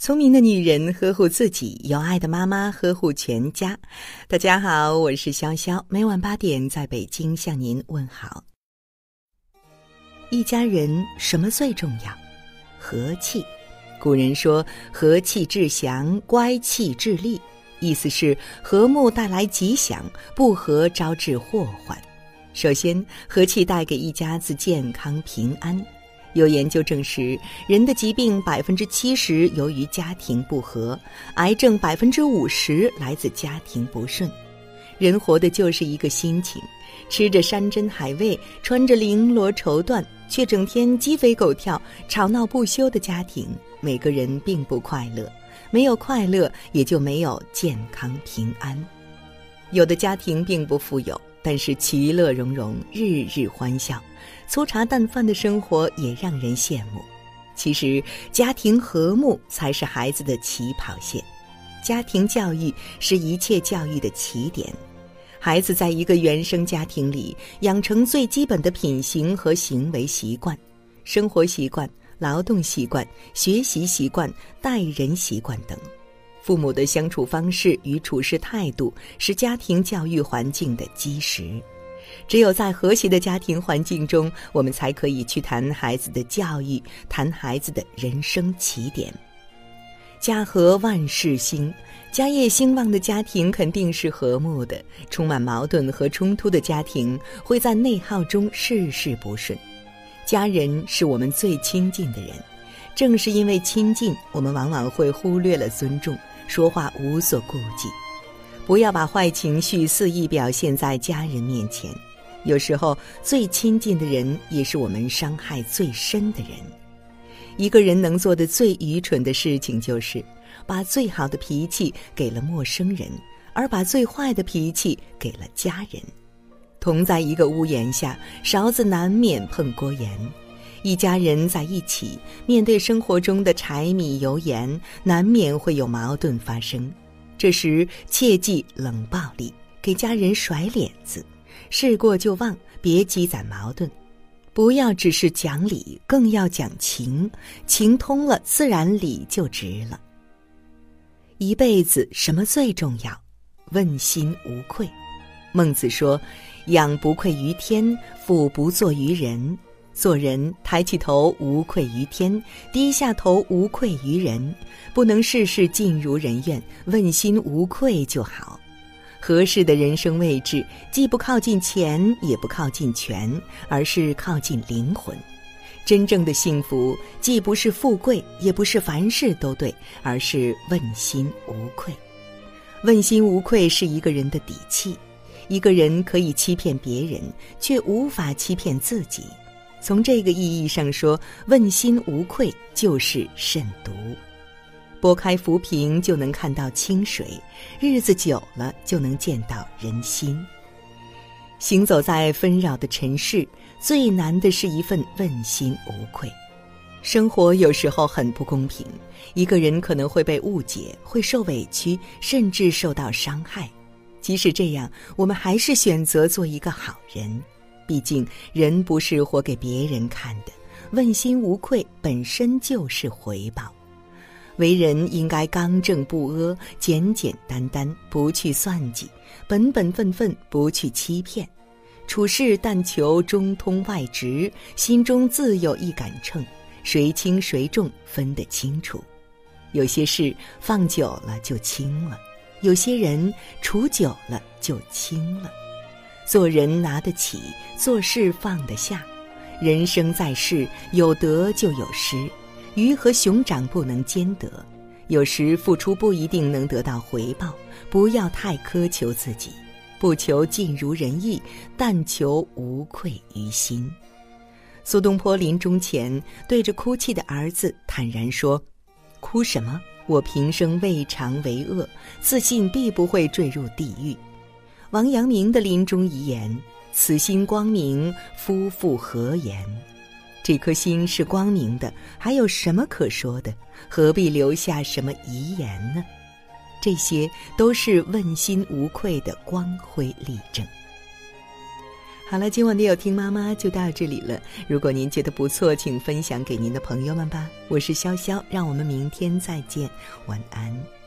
聪明的女人呵护自己，有爱的妈妈呵护全家。大家好，我是潇潇，每晚八点在北京向您问好。一家人什么最重要？和气。古人说：“和气致祥，乖气致利。”意思是和睦带来吉祥，不和招致祸患。首先，和气带给一家子健康平安。有研究证实，人的疾病百分之七十由于家庭不和，癌症百分之五十来自家庭不顺。人活的就是一个心情，吃着山珍海味，穿着绫罗绸缎，却整天鸡飞狗跳、吵闹不休的家庭，每个人并不快乐。没有快乐，也就没有健康平安。有的家庭并不富有，但是其乐融融，日日欢笑。粗茶淡饭的生活也让人羡慕。其实，家庭和睦才是孩子的起跑线，家庭教育是一切教育的起点。孩子在一个原生家庭里养成最基本的品行和行为习惯、生活习惯、劳动习惯、学习习惯、待人习惯等，父母的相处方式与处事态度是家庭教育环境的基石。只有在和谐的家庭环境中，我们才可以去谈孩子的教育，谈孩子的人生起点。家和万事兴，家业兴旺的家庭肯定是和睦的；充满矛盾和冲突的家庭会在内耗中事事不顺。家人是我们最亲近的人，正是因为亲近，我们往往会忽略了尊重，说话无所顾忌。不要把坏情绪肆意表现在家人面前。有时候，最亲近的人也是我们伤害最深的人。一个人能做的最愚蠢的事情，就是把最好的脾气给了陌生人，而把最坏的脾气给了家人。同在一个屋檐下，勺子难免碰锅沿。一家人在一起，面对生活中的柴米油盐，难免会有矛盾发生。这时切忌冷暴力，给家人甩脸子，事过就忘，别积攒矛盾。不要只是讲理，更要讲情，情通了，自然理就直了。一辈子什么最重要？问心无愧。孟子说：“养不愧于天，俯不作于人。”做人抬起头无愧于天，低下头无愧于人，不能事事尽如人愿，问心无愧就好。合适的人生位置，既不靠近钱，也不靠近权，而是靠近灵魂。真正的幸福，既不是富贵，也不是凡事都对，而是问心无愧。问心无愧是一个人的底气。一个人可以欺骗别人，却无法欺骗自己。从这个意义上说，问心无愧就是慎独。拨开浮萍就能看到清水，日子久了就能见到人心。行走在纷扰的尘世，最难的是一份问心无愧。生活有时候很不公平，一个人可能会被误解，会受委屈，甚至受到伤害。即使这样，我们还是选择做一个好人。毕竟，人不是活给别人看的，问心无愧本身就是回报。为人应该刚正不阿，简简单单，不去算计，本本分分，不去欺骗。处事但求中通外直，心中自有一杆秤，谁轻谁重分得清楚。有些事放久了就轻了，有些人处久了就轻了。做人拿得起，做事放得下。人生在世，有得就有失，鱼和熊掌不能兼得。有时付出不一定能得到回报，不要太苛求自己，不求尽如人意，但求无愧于心。苏东坡临终前对着哭泣的儿子坦然说：“哭什么？我平生未尝为恶，自信必不会坠入地狱。”王阳明的临终遗言：“此心光明，夫复何言？”这颗心是光明的，还有什么可说的？何必留下什么遗言呢？这些都是问心无愧的光辉例证。好了，今晚的有听妈妈就到这里了。如果您觉得不错，请分享给您的朋友们吧。我是潇潇，让我们明天再见，晚安。